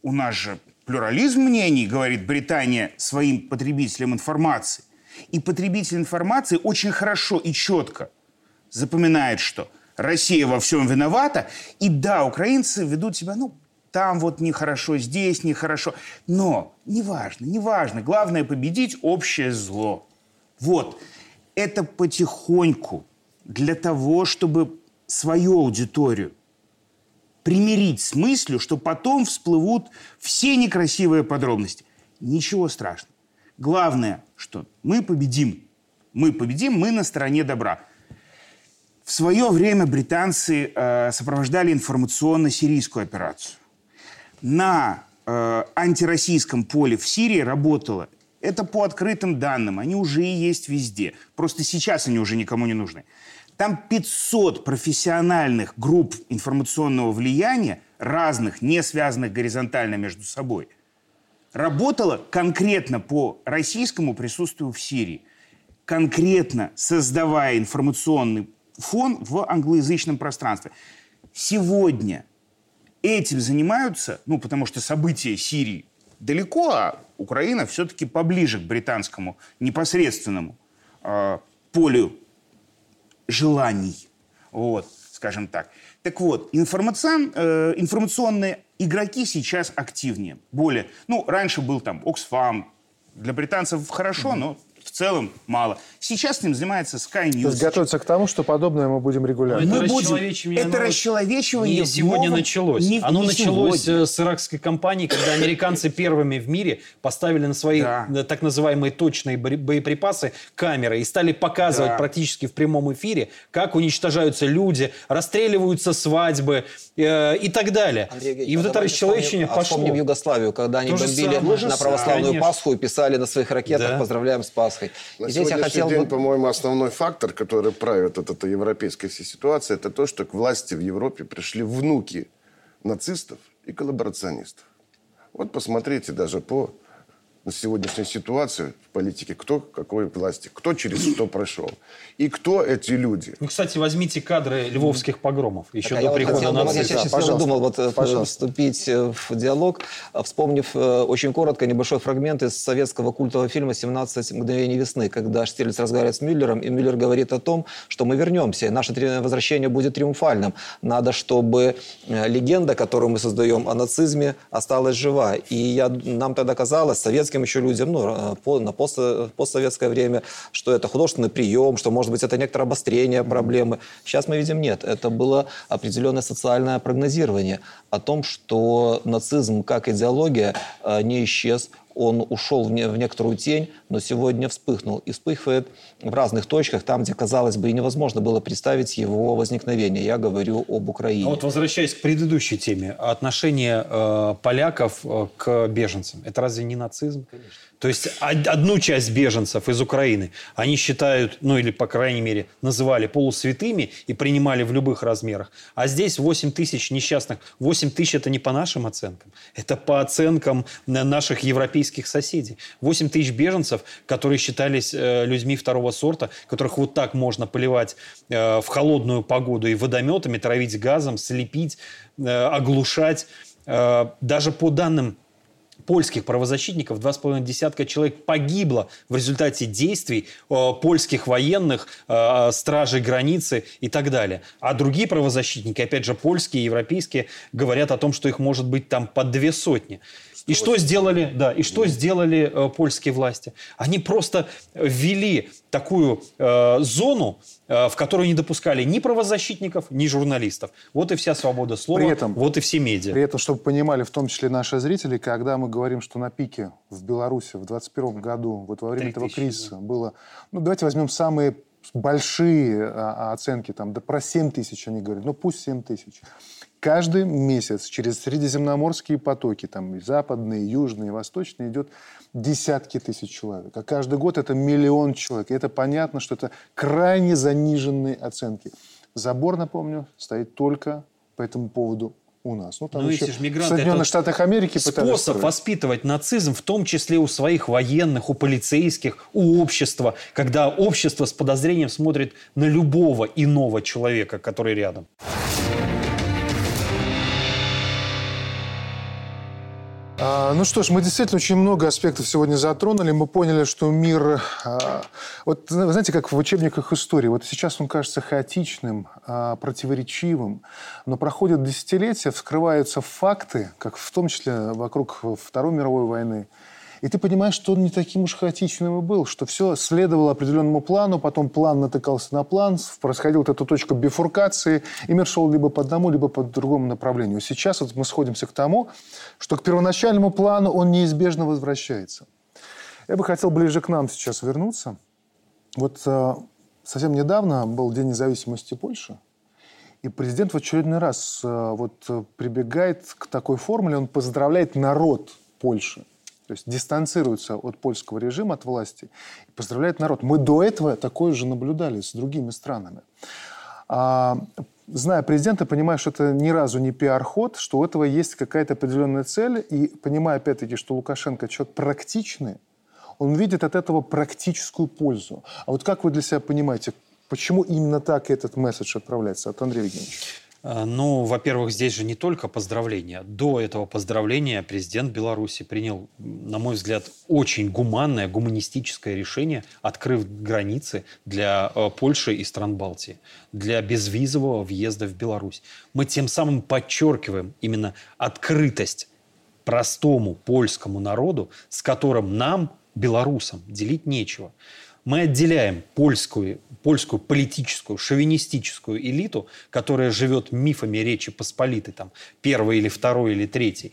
у нас же плюрализм мнений, говорит Британия своим потребителям информации. И потребитель информации очень хорошо и четко запоминает, что Россия во всем виновата. И да, украинцы ведут себя, ну, там вот нехорошо, здесь нехорошо. Но неважно, неважно. Главное победить общее зло. Вот. Это потихоньку для того, чтобы свою аудиторию примирить с мыслью, что потом всплывут все некрасивые подробности. Ничего страшного. Главное, что мы победим. Мы победим, мы на стороне добра. В свое время британцы э, сопровождали информационно-сирийскую операцию на э, антироссийском поле в Сирии работало, это по открытым данным, они уже и есть везде. Просто сейчас они уже никому не нужны. Там 500 профессиональных групп информационного влияния, разных, не связанных горизонтально между собой, работало конкретно по российскому присутствию в Сирии, конкретно создавая информационный фон в англоязычном пространстве. Сегодня этим занимаются, ну, потому что события Сирии далеко, а Украина все-таки поближе к британскому непосредственному э, полю желаний, вот, скажем так. Так вот, информацион, э, информационные игроки сейчас активнее. Более, ну, раньше был там Оксфам, для британцев хорошо, но целом мало. Сейчас этим занимается Sky News. То есть готовиться к тому, что подобное мы будем регулярно. Но мы это будем... расчеловечивание, Это оно расчеловечивание Не в сегодня новом- началось. не- Оно не началось сегодня. э, с иракской кампании, когда американцы первыми в мире поставили на свои Да. э, так называемые точные боеприпасы камеры и стали показывать Да. практически в прямом эфире, как уничтожаются люди, расстреливаются свадьбы э, и так далее. Андрей и вот а это давайте расчеловечивание вспомним- а пошло. Вспомним Югославию, когда они То бомбили самое. На православную. Пасху и писали на своих ракетах Да. «Поздравляем с Пасхой». На И здесь я сегодняшний хотел день, бы... по-моему, основной фактор, который правит от этой европейской всей ситуации, это то, что к власти в Европе пришли внуки нацистов и коллаборационистов. Вот посмотрите даже по на сегодняшнюю ситуацию в политике, кто какой власти, кто через что прошел. И кто эти люди. Ну, кстати, возьмите кадры львовских погромов еще Так, до я прихода хотел бы- вот я сейчас Пожалуйста. думал вот, э, Пожалуйста. вступить э, в диалог, э, вспомнив очень коротко небольшой фрагмент из советского культового фильма «17 мгновений весны», когда Штирлиц разговаривает с Мюллером, и Мюллер говорит о том, что мы вернемся, и наше возвращение будет триумфальным. Надо, чтобы легенда, которую мы создаем о нацизме, осталась жива. И я, нам тогда казалось, советским еще людям, ну, по- на пост, постсоветское время, что это художественный прием, что, может быть, это некоторое обострение проблемы. Сейчас мы видим, нет. Это было определенное социальное прогнозирование о том, что нацизм как идеология э, не исчез, он ушел в, не- в некоторую тень, но сегодня вспыхнул. И вспыхивает в разных точках, там, где, казалось бы, и невозможно было представить его возникновение. Я говорю об Украине. А вот возвращаясь к предыдущей теме, отношение э, поляков э, к беженцам, это разве не нацизм? То есть од- одну часть беженцев из Украины они считают, ну или по крайней мере называли полусвятыми и принимали в любых размерах. А здесь 8 тысяч несчастных. 8 тысяч это не по нашим оценкам, это по оценкам на- наших европейских соседей. 8 тысяч беженцев, которые считались э, людьми второго сорта, которых вот так можно поливать э, в холодную погоду и водометами, травить газом, слепить, э, оглушать. Э, даже по данным польских правозащитников, два с половиной десятка человек погибло в результате действий э, польских военных, э, стражей границы и так далее. А другие правозащитники, опять же, польские, европейские, говорят о том, что их может быть там по две сотни. И что сделали, да, и что сделали э, польские власти? Они просто ввели такую э, зону, э, в которую не допускали ни правозащитников, ни журналистов. Вот и вся свобода слова, При этом- вот и все медиа. При этом, чтобы понимали, в том числе наши зрители, когда мы говорим, что на пике в Беларуси в 2021 году, вот во время этого кризиса было... Ну, давайте возьмем самые большие а, оценки, там, да про 7 тысяч они говорят, ну пусть 7 тысяч. Каждый месяц через средиземноморские потоки, там и западные, и южные, и восточные, идет десятки тысяч человек. А каждый год это миллион человек. И это понятно, что это крайне заниженные оценки. Забор, напомню, стоит только по этому поводу у нас. Ну, там ну еще же мигранты, в Соединенных Штатах Америки Способ строить. воспитывать нацизм, в том числе у своих военных, у полицейских, у общества, когда общество с подозрением смотрит на любого иного человека, который рядом. Ну что ж, мы действительно очень много аспектов сегодня затронули. Мы поняли, что мир... А, вот знаете, как в учебниках истории. Вот сейчас он кажется хаотичным, а, противоречивым. Но проходят десятилетия, вскрываются факты, как в том числе вокруг Второй мировой войны, и ты понимаешь, что он не таким уж хаотичным и был, что все следовало определенному плану, потом план натыкался на план, происходила вот эта точка бифуркации, и мир шел либо по одному, либо по другому направлению. Сейчас вот мы сходимся к тому, что к первоначальному плану он неизбежно возвращается. Я бы хотел ближе к нам сейчас вернуться. Вот э, совсем недавно был День независимости Польши, и президент в очередной раз э, вот прибегает к такой формуле, он поздравляет народ Польши то есть дистанцируется от польского режима, от власти, и поздравляет народ. Мы до этого такое же наблюдали с другими странами. А, зная президента, понимаю, что это ни разу не пиар-ход, что у этого есть какая-то определенная цель, и понимая, опять-таки, что Лукашенко человек практичный, он видит от этого практическую пользу. А вот как вы для себя понимаете, почему именно так этот месседж отправляется от Андрея Евгеньевича? Э, ну, во-первых, здесь же не только поздравления. До этого поздравления президент Беларуси принял, на мой взгляд, очень гуманное, гуманистическое решение, открыв границы для э, Польши и стран Балтии, для безвизового въезда в Беларусь. Мы тем самым подчеркиваем именно открытость простому польскому народу, с которым нам, белорусам, делить нечего мы отделяем польскую, польскую политическую, шовинистическую элиту, которая живет мифами Речи Посполитой, там, первой или второй или третьей,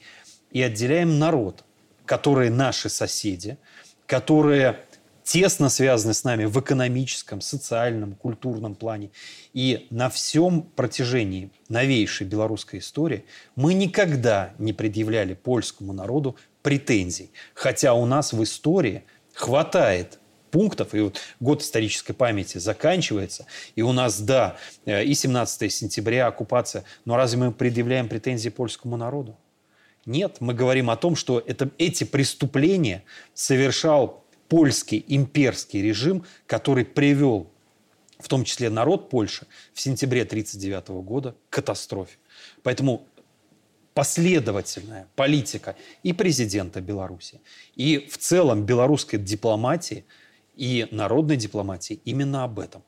и отделяем народ, которые наши соседи, которые тесно связаны с нами в экономическом, социальном, культурном плане. И на всем протяжении новейшей белорусской истории мы никогда не предъявляли польскому народу претензий. Хотя у нас в истории хватает пунктов, и вот год исторической памяти заканчивается, и у нас, да, э, и 17 сентября оккупация, но разве мы предъявляем претензии польскому народу? Нет, мы говорим о том, что это, эти преступления совершал польский имперский режим, который привел в том числе народ Польши в сентябре 1939 года к катастрофе. Поэтому последовательная политика и президента Беларуси, и в целом белорусской дипломатии – и народной дипломатии именно об этом.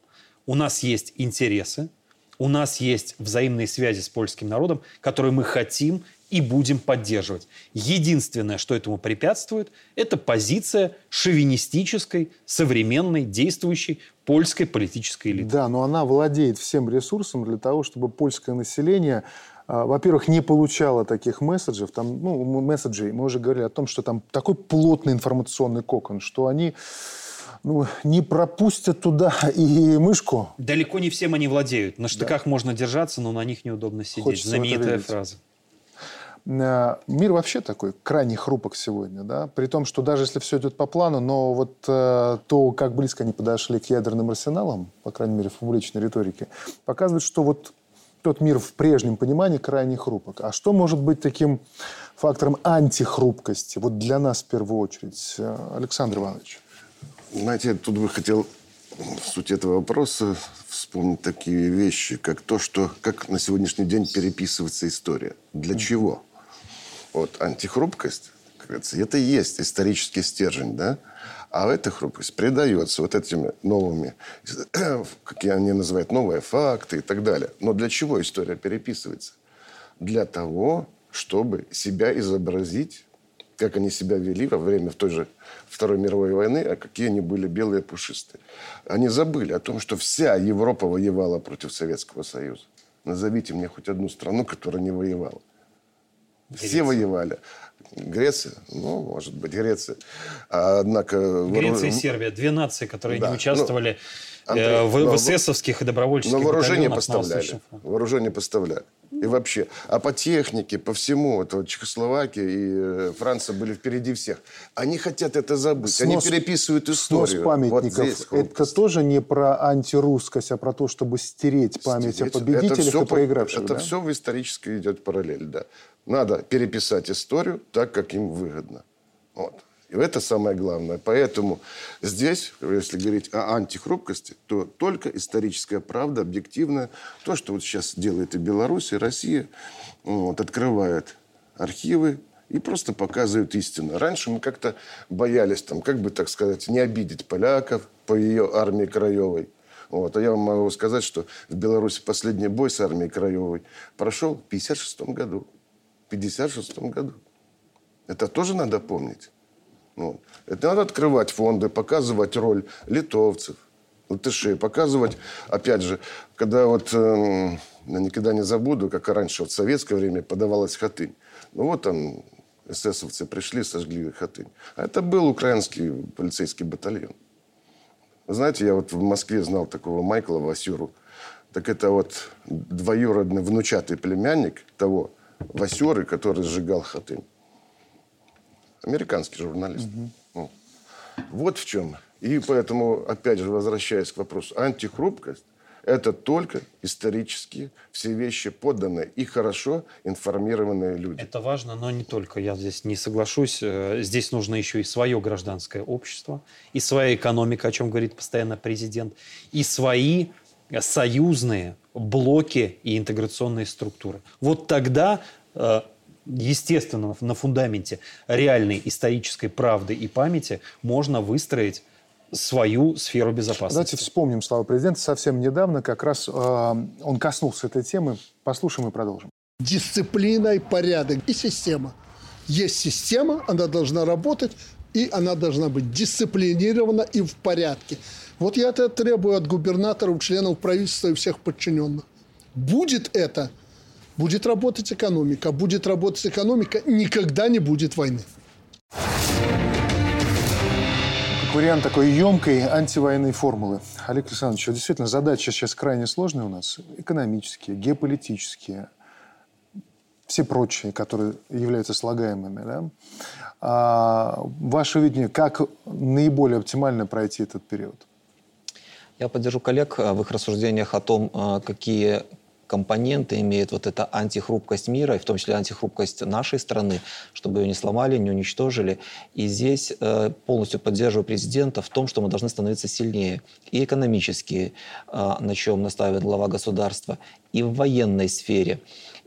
У нас есть интересы, у нас есть взаимные связи с польским народом, которые мы хотим и будем поддерживать. Единственное, что этому препятствует, это позиция шовинистической, современной, действующей польской политической элиты. Да, но она владеет всем ресурсом для того, чтобы польское население а, во-первых, не получала таких месседжей. Там, ну, месседжей. Мы уже говорили о том, что там такой плотный информационный кокон, что они ну, не пропустят туда и мышку. Далеко не всем они владеют. На штыках да. можно держаться, но на них неудобно сидеть. Хочется Знаменитая фраза. Э, мир вообще такой крайне хрупок сегодня, да, при том, что даже если все идет по плану, но вот э, то, как близко они подошли к ядерным арсеналам, по крайней мере, в публичной риторике, показывает, что вот тот мир в прежнем понимании крайне хрупок. А что может быть таким фактором антихрупкости, вот для нас в первую очередь, э, Александр Иванович? Знаете, тут бы хотел в сути этого вопроса вспомнить такие вещи, как то, что как на сегодняшний день переписывается история. Для чего? Вот антихрупкость, как говорится, это и есть исторический стержень, да? А эта хрупкость придается вот этими новыми, (clears throat) как они называют, новые факты и так далее. Но для чего история переписывается? Для того, чтобы себя изобразить как они себя вели во время в той же Второй мировой войны, а какие они были белые пушистые. Они забыли о том, что вся Европа воевала против Советского Союза. Назовите мне хоть одну страну, которая не воевала. Греция. Все воевали. Греция? Ну, может быть, Греция. А, однако... Греция и Сербия. Две нации, которые да. не участвовали... Ну, Андрей, в, но- в эсэсовских и добровольческих Но вооружение поставляли. Вооружение поставляли. И вообще. А по технике, по всему, вот, вот Чехословакия и э, Франция были впереди всех. Они хотят это забыть. Снос- Они переписывают Снос историю. памятников. Вот здесь это тоже не про антирусскость, а про то, чтобы стереть память Стереть. о победителях это всё и по- проигравших. Это да? все в исторической идет параллель, да. Надо переписать историю так, как им выгодно. Вот. И это самое главное. Поэтому здесь, если говорить о антихрупкости, то только историческая правда, объективная. То, что вот сейчас делает и Беларусь, и Россия, вот, открывает архивы и просто показывают истину. Раньше мы как-то боялись, там, как бы так сказать, не обидеть поляков по ее армии краевой. Вот. А я вам могу сказать, что в Беларуси последний бой с армией краевой прошел в 56 году. В 56 году. Это тоже надо помнить. Вот. Это надо открывать фонды, показывать роль литовцев, латышей, показывать, опять же, когда вот, я никогда не забуду, как раньше, вот в советское время подавалась Хатынь. Ну вот там эсэсовцы пришли, сожгли Хатынь. А это был украинский полицейский батальон. Вы знаете, я вот в Москве знал такого Майкла Васюру. Так это вот двоюродный внучатый племянник того Васюры, который сжигал Хатынь. Американский журналист. Ну, Вот в чем. И поэтому, опять же, возвращаясь к вопросу, антихрупкость – это только исторические все вещи подданные и хорошо информированные люди. Это важно, но не только. Я здесь не соглашусь. Э, Здесь нужно еще и свое гражданское общество, и своя экономика, о чем говорит постоянно президент, и свои союзные блоки и интеграционные структуры. Вот тогда, э, естественно, на фундаменте реальной исторической правды и памяти можно выстроить свою сферу безопасности. Давайте вспомним слова президента. Совсем недавно как раз э, он коснулся этой темы. Послушаем и продолжим. Дисциплина и порядок и система. Есть система, она должна работать, и она должна быть дисциплинирована и в порядке. Вот я это требую от губернаторов, членов правительства и всех подчиненных. Будет это, будет работать экономика. Будет работать экономика, никогда не будет войны. Как вариант такой емкой антивоенной формулы. Олег Александрович, действительно задачи сейчас крайне сложные у нас. Экономические, геополитические, все прочие, которые являются слагаемыми. Да? А ваше видение, как наиболее оптимально пройти этот период? Я поддержу коллег э, в их рассуждениях о том, э, какие компоненты имеет вот эта антихрупкость мира, и в том числе антихрупкость нашей страны, чтобы ее не сломали, не уничтожили. И здесь э, полностью поддерживаю президента в том, что мы должны становиться сильнее и экономически, э, на чем настаивает глава государства, и в военной сфере.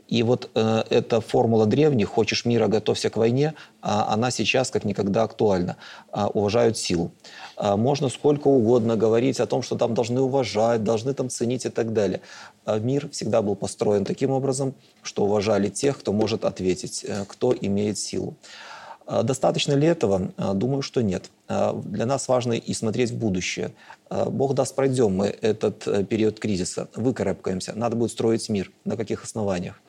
И вот э, эта формула древних «хочешь мира, готовься к войне», а, она сейчас как никогда актуальна. А, уважают силу. А, можно сколько угодно говорить о том, что там должны уважать, должны там ценить и так далее. А мир всегда был построен таким образом, что уважали тех, кто может ответить, э, кто имеет силу. А, Достаточно ли этого? А, Думаю, что нет. А, Для нас важно и смотреть в будущее. Бог даст, пройдем мы этот э, период кризиса, выкарабкаемся. Надо будет строить мир. На каких основаниях?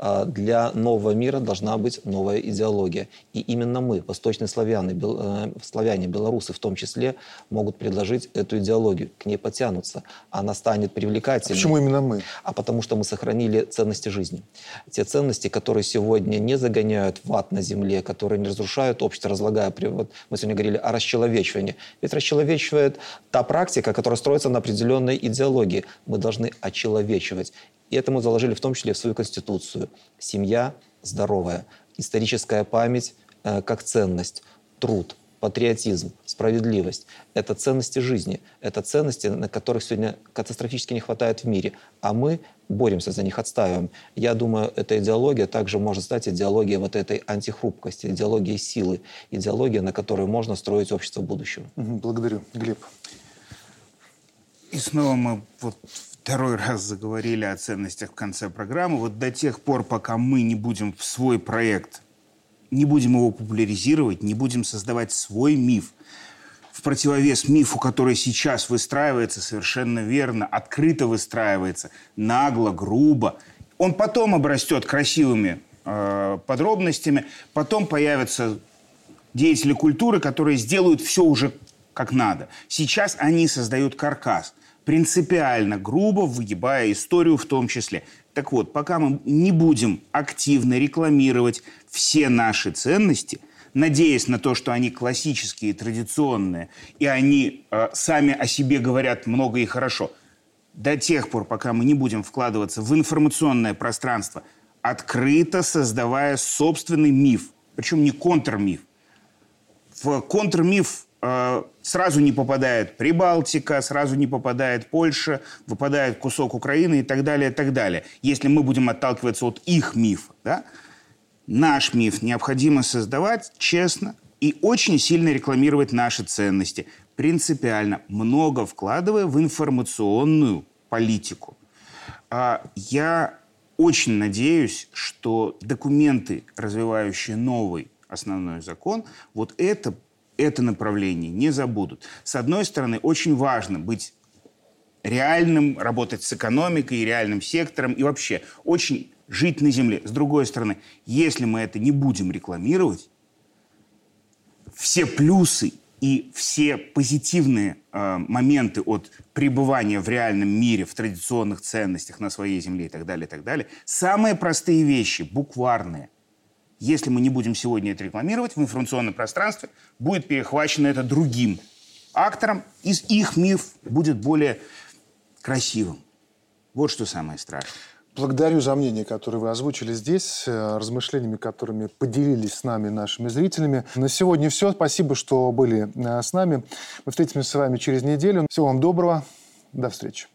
А, Для нового мира должна быть новая идеология. И именно мы, восточные славяне, бел- э, славяне, белорусы в том числе, могут предложить эту идеологию. К ней потянутся. Она станет привлекательной. Почему именно мы? а потому что мы сохранили ценности жизни. Те ценности, которые сегодня не загоняют в ад на земле, которые не разрушают общество, разлагая. При- Вот мы сегодня говорили о расчеловечивании. Ведь расчеловечивает та практика, которая строится на определенной идеологии. Мы должны очеловечивать. И это мы заложили в том числе в свою конституцию. Семья здоровая, историческая память э, как ценность, труд, патриотизм, справедливость. Это ценности жизни. Это ценности, на которых сегодня катастрофически не хватает в мире. А мы боремся за них, отстаиваем. Я думаю, эта идеология также может стать идеологией вот этой антихрупкости, идеологией силы, идеология, на которой можно строить общество будущего. Благодарю. Глеб. И снова мы вот второй раз заговорили о ценностях в конце программы. Вот до тех пор, пока мы не будем в свой проект, не будем его популяризировать, не будем создавать свой миф, в противовес мифу, который сейчас выстраивается совершенно верно, открыто выстраивается, нагло, грубо. Он потом обрастет красивыми э, подробностями, потом появятся деятели культуры, которые сделают все уже как надо. Сейчас они создают каркас. Принципиально грубо выгибая историю в том числе. Так вот, пока мы не будем активно рекламировать все наши ценности, надеясь на то, что они классические, традиционные, и они э, сами о себе говорят много и хорошо, до тех пор, пока мы не будем вкладываться в информационное пространство, открыто создавая собственный миф, причем не контрмиф. В контрмиф сразу не попадает Прибалтика, сразу не попадает Польша, выпадает кусок Украины и так далее, и так далее. Если мы будем отталкиваться от их мифа, да? наш миф необходимо создавать честно и очень сильно рекламировать наши ценности, принципиально, много вкладывая в информационную политику. А я очень надеюсь, что документы, развивающие новый основной закон, вот это, это направление не забудут. С одной стороны, очень важно быть реальным, работать с экономикой, реальным сектором и вообще очень жить на земле. С другой стороны, если мы это не будем рекламировать, все плюсы и все позитивные э, моменты от пребывания в реальном мире, в традиционных ценностях на своей земле и так далее, и так далее, самые простые вещи, букварные, если мы не будем сегодня это рекламировать, в информационном пространстве будет перехвачено это другим актором, и их миф будет более красивым. Вот что самое страшное. Благодарю за мнение, которое вы озвучили здесь, э, размышлениями, которыми поделились с нами, нашими зрителями. На сегодня все. Спасибо, что были э, с нами. Мы встретимся с вами через неделю. Всего вам доброго. До встречи.